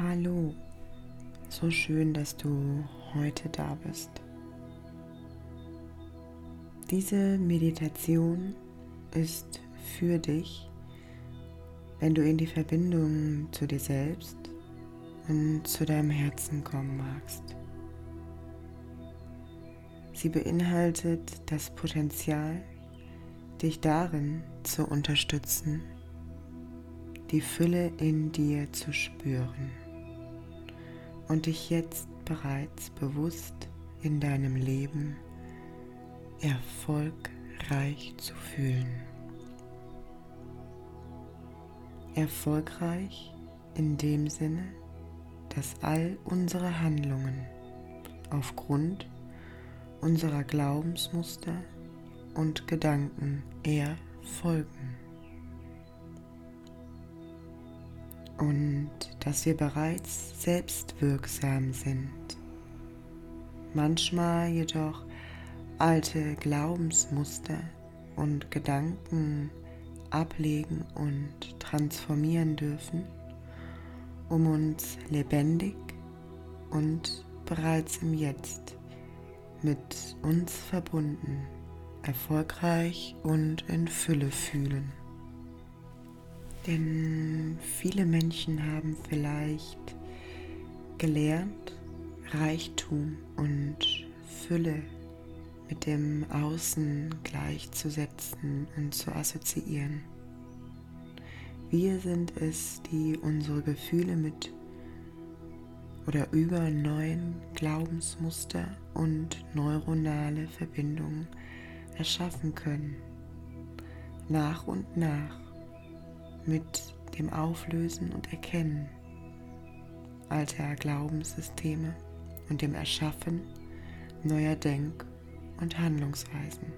Hallo, so schön, dass du heute da bist. Diese Meditation ist für dich, wenn du in die Verbindung zu dir selbst und zu deinem Herzen kommen magst. Sie beinhaltet das Potenzial, dich darin zu unterstützen, die Fülle in dir zu spüren und dich jetzt bereits bewusst in deinem Leben erfolgreich zu fühlen. Erfolgreich in dem Sinne, dass all unsere Handlungen aufgrund unserer Glaubensmuster und Gedanken erfolgen. Und dass wir bereits selbstwirksam sind. Manchmal jedoch alte Glaubensmuster und Gedanken ablegen und transformieren dürfen, um uns lebendig und bereits im Jetzt mit uns verbunden, erfolgreich und in Fülle fühlen. Denn viele Menschen haben vielleicht gelernt, Reichtum und Fülle mit dem Außen gleichzusetzen und zu assoziieren. Wir sind es, die unsere Gefühle mit oder über neuen Glaubensmuster und neuronale Verbindungen erschaffen können. Nach und nach mit dem Auflösen und Erkennen alter Glaubenssysteme und dem Erschaffen neuer Denk- und Handlungsweisen.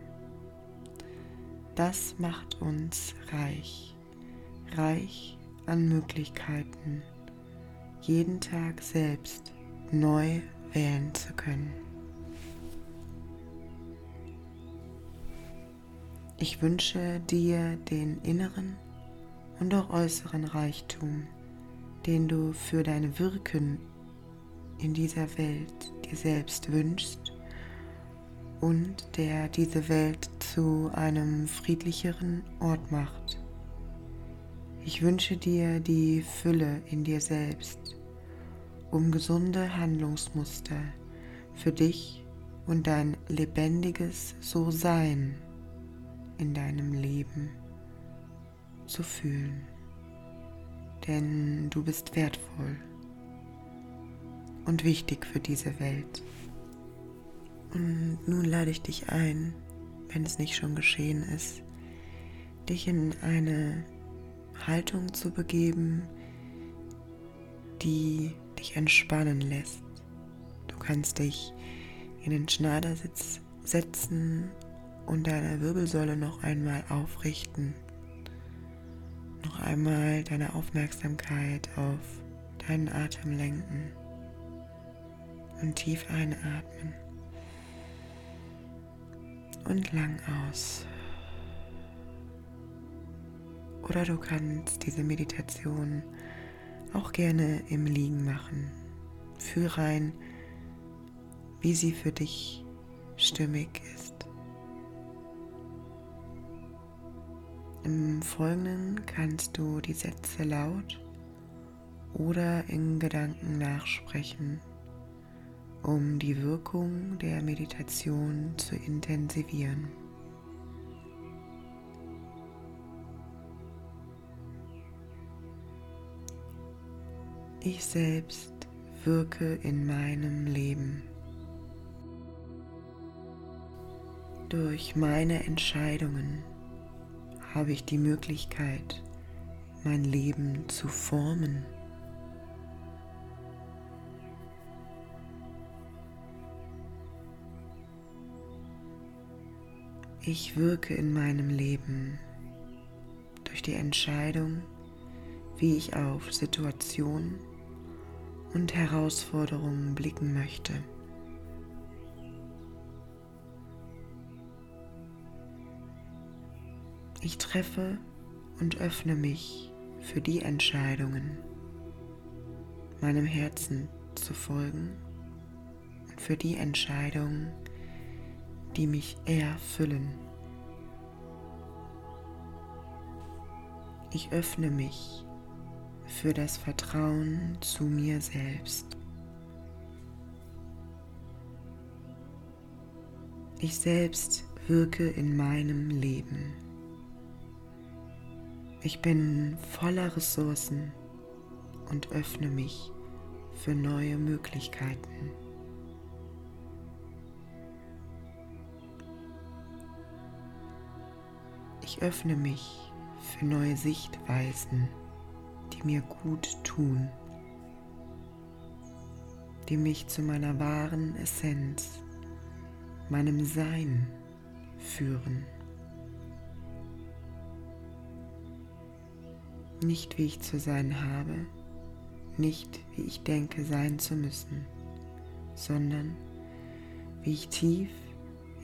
Das macht uns reich, reich an Möglichkeiten, jeden Tag selbst neu wählen zu können. Ich wünsche dir den inneren und auch äußeren Reichtum, den du für dein Wirken in dieser Welt dir selbst wünschst und der diese Welt zu einem friedlicheren Ort macht. Ich wünsche dir die Fülle in dir selbst, um gesunde Handlungsmuster für dich und dein lebendiges So-Sein in deinem Leben zu fühlen. Denn du bist wertvoll und wichtig für diese Welt. Und nun lade ich dich ein, wenn es nicht schon geschehen ist, dich in eine Haltung zu begeben, die dich entspannen lässt. Du kannst dich in den Schneidersitz setzen und deine Wirbelsäule noch einmal aufrichten noch einmal deine Aufmerksamkeit auf deinen Atem lenken und tief einatmen und lang aus. Oder du kannst diese Meditation auch gerne im Liegen machen. Fühl rein, wie sie für dich stimmig ist. Im Folgenden kannst du die Sätze laut oder in Gedanken nachsprechen, um die Wirkung der Meditation zu intensivieren. Ich selbst wirke in meinem Leben. Durch meine Entscheidungen habe ich die Möglichkeit, mein Leben zu formen. Ich wirke in meinem Leben durch die Entscheidung, wie ich auf Situationen und Herausforderungen blicken möchte. Ich treffe und öffne mich für die Entscheidungen, meinem Herzen zu folgen und für die Entscheidungen, die mich erfüllen. Ich öffne mich für das Vertrauen zu mir selbst. Ich selbst wirke in meinem Leben. Ich bin voller Ressourcen und öffne mich für neue Möglichkeiten. Ich öffne mich für neue Sichtweisen, die mir gut tun, die mich zu meiner wahren Essenz, meinem Sein führen. Nicht wie ich zu sein habe, nicht wie ich denke sein zu müssen, sondern wie ich tief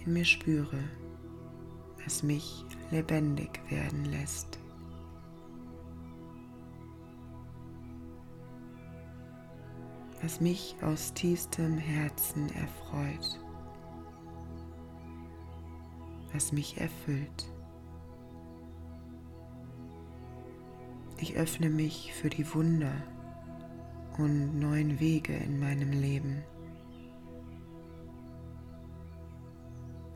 in mir spüre, was mich lebendig werden lässt. Was mich aus tiefstem Herzen erfreut, was mich erfüllt. Ich öffne mich für die Wunder und neuen Wege in meinem Leben.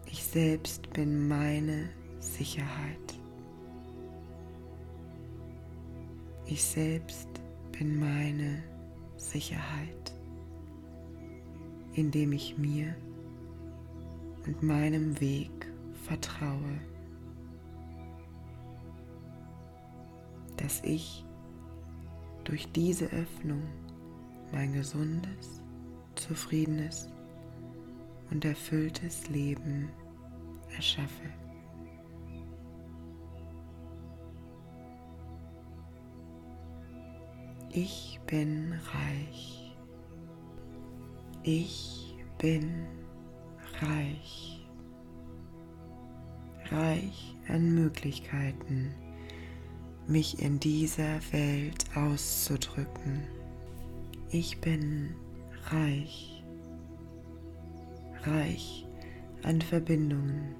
Ich selbst bin meine Sicherheit. Ich selbst bin meine Sicherheit, indem ich mir und meinem Weg vertraue, dass ich durch diese Öffnung mein gesundes, zufriedenes und erfülltes Leben erschaffe. Ich bin reich. Ich bin reich. Reich an Möglichkeiten, mich in dieser Welt auszudrücken. Ich bin reich. Reich an Verbindungen.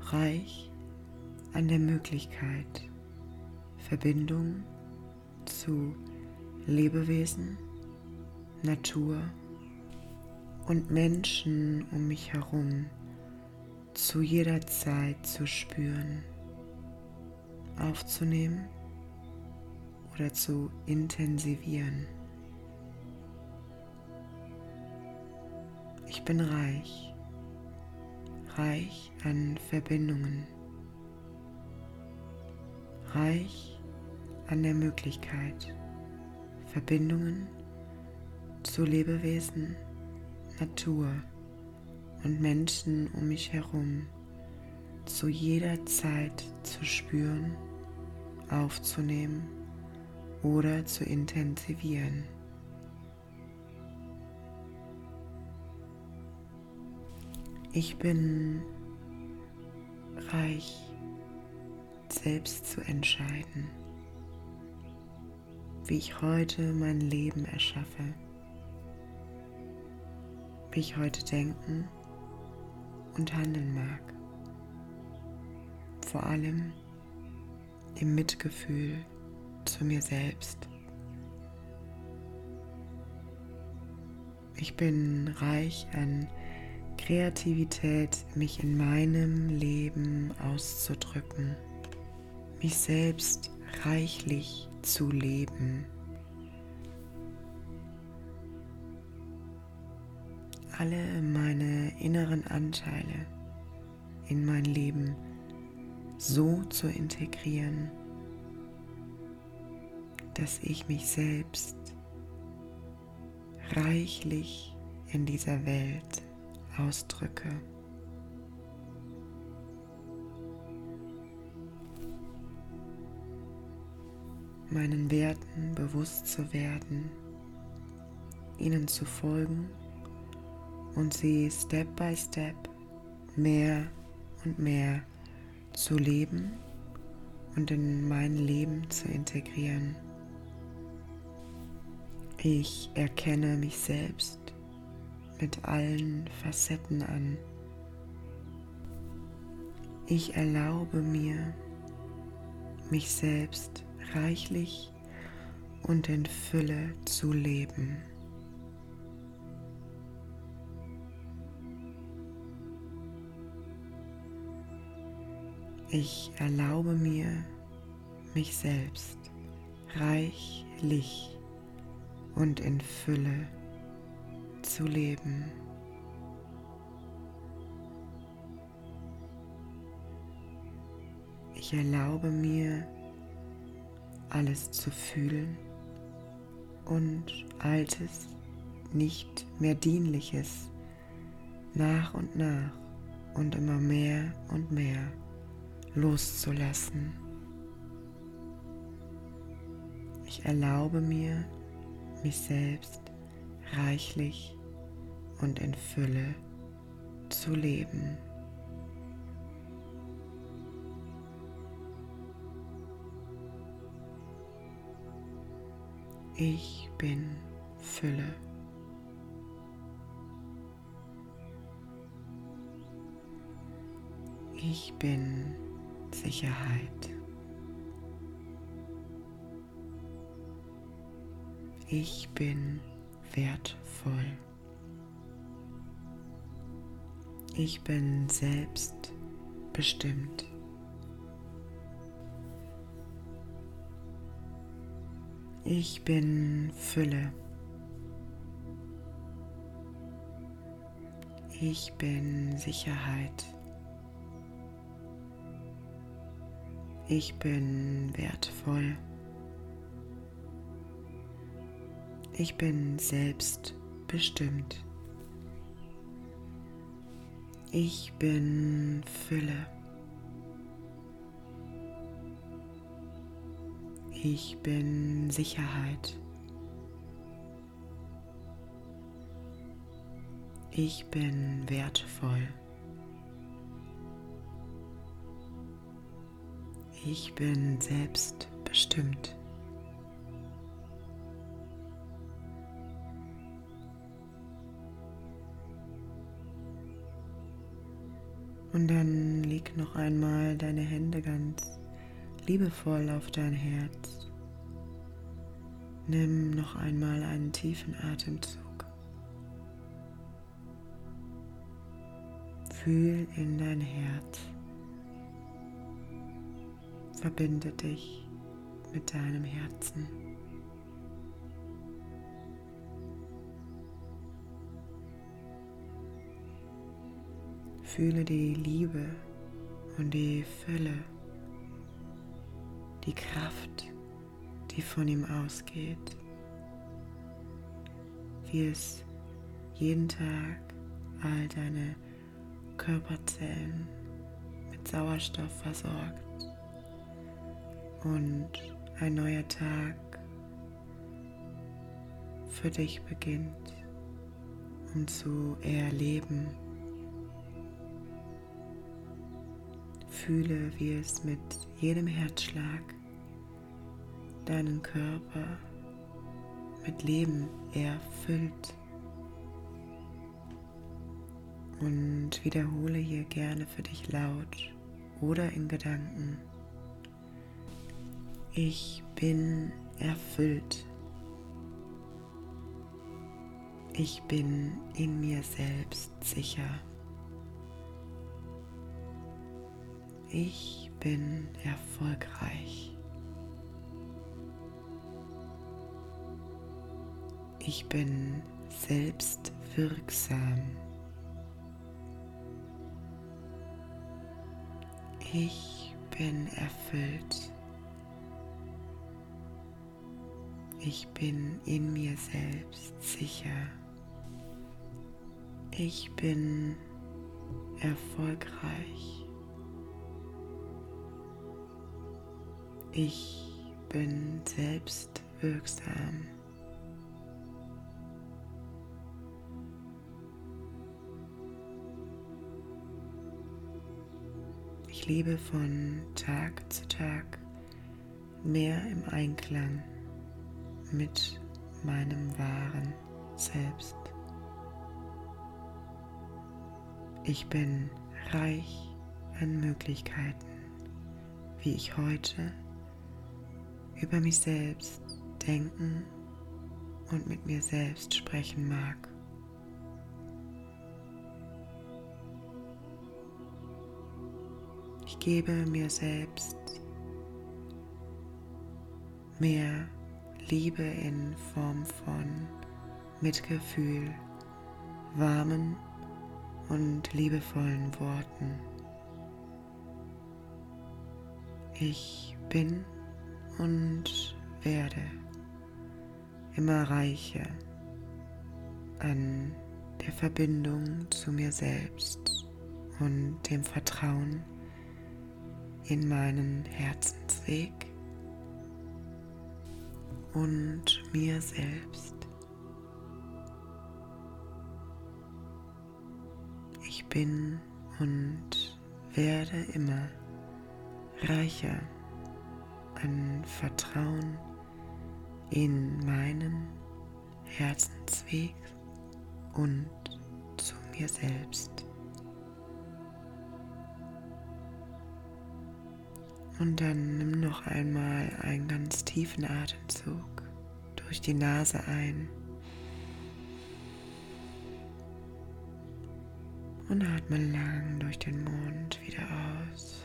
Reich an der Möglichkeit, Verbindung zu Lebewesen, Natur und Menschen um mich herum zu jeder Zeit zu spüren, aufzunehmen oder zu intensivieren. Ich bin reich, reich an Verbindungen, reich an der Möglichkeit, Verbindungen zu Lebewesen, Natur und Menschen um mich herum zu jeder Zeit zu spüren, aufzunehmen oder zu intensivieren. Ich bin reich, selbst zu entscheiden wie ich heute mein Leben erschaffe, wie ich heute denken und handeln mag. Vor allem im Mitgefühl zu mir selbst. Ich bin reich an Kreativität, mich in meinem Leben auszudrücken, mich selbst reichlich zu leben. Alle meine inneren Anteile in mein Leben so zu integrieren, dass ich mich selbst reichlich in dieser Welt ausdrücke. meinen Werten bewusst zu werden, ihnen zu folgen und sie Step by Step mehr und mehr zu leben und in mein Leben zu integrieren. Ich erkenne mich selbst mit allen Facetten an. Ich erlaube mir, mich selbst reichlich und in Fülle zu leben. Ich erlaube mir, mich selbst reichlich und in Fülle zu leben. Ich erlaube mir, alles zu fühlen und Altes, nicht mehr Dienliches nach und nach und immer mehr und mehr loszulassen. Ich erlaube mir, mich selbst reichlich und in Fülle zu leben. Ich bin Fülle. Ich bin Sicherheit. Ich bin wertvoll. Ich bin selbstbestimmt. Ich bin Fülle. Ich bin Sicherheit. Ich bin wertvoll. Ich bin selbstbestimmt. Ich bin Fülle. Ich bin Sicherheit. Ich bin wertvoll. Ich bin selbstbestimmt. Und dann leg noch einmal deine Hände ganz liebevoll auf dein Herz. Nimm noch einmal einen tiefen Atemzug. Fühl in dein Herz. Verbinde dich mit deinem Herzen. Fühle die Liebe und die Fülle, die Kraft, die von ihm ausgeht, wie es jeden Tag all deine Körperzellen mit Sauerstoff versorgt und ein neuer Tag für dich beginnt, um zu erleben. Fühle, wie es mit jedem Herzschlag deinen Körper mit Leben erfüllt. Und wiederhole hier gerne für dich laut oder in Gedanken. Ich bin erfüllt. Ich bin in mir selbst sicher. Ich bin erfolgreich. Ich bin selbstwirksam. Ich bin erfüllt. Ich bin in mir selbst sicher. Ich bin erfolgreich. Ich bin selbstwirksam. Ich lebe von Tag zu Tag mehr im Einklang mit meinem wahren Selbst. Ich bin reich an Möglichkeiten, wie ich heute über mich selbst denken und mit mir selbst sprechen mag. Ich gebe mir selbst mehr Liebe in Form von Mitgefühl, warmen und liebevollen Worten. Ich bin und werde immer reicher an der Verbindung zu mir selbst und dem Vertrauen in meinen Herzensweg und mir selbst. Ich bin und werde immer reicher an Vertrauen in meinen Herzensweg und zu mir selbst. Und dann nimm noch einmal einen ganz tiefen Atemzug durch die Nase ein und atme lang durch den Mund wieder aus.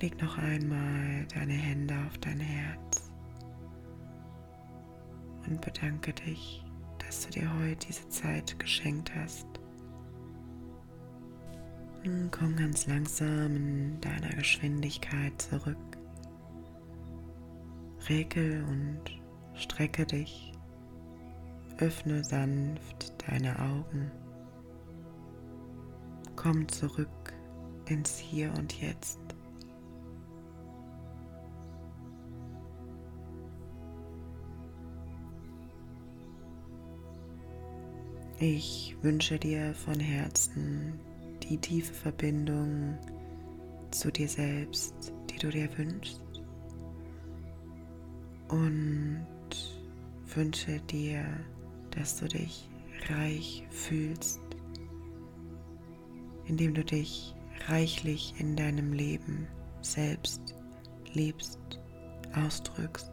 Leg noch einmal deine Hände auf dein Herz und bedanke dich, dass du dir heute diese Zeit geschenkt hast. Nun komm ganz langsam in deiner Geschwindigkeit zurück. Regel und strecke dich. Öffne sanft deine Augen. Komm zurück ins Hier und Jetzt. Ich wünsche dir von Herzen die tiefe Verbindung zu dir selbst, die du dir wünschst. Und wünsche dir, dass du dich reich fühlst, indem du dich reichlich in deinem Leben selbst liebst, ausdrückst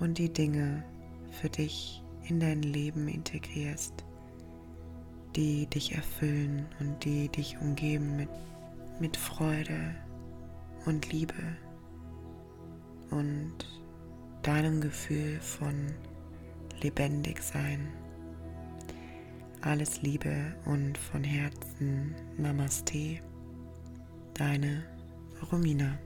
und die Dinge für dich in dein Leben integrierst, die dich erfüllen und die dich umgeben mit, mit Freude und Liebe und deinem Gefühl von lebendig sein. Alles Liebe und von Herzen Namaste, deine Romina.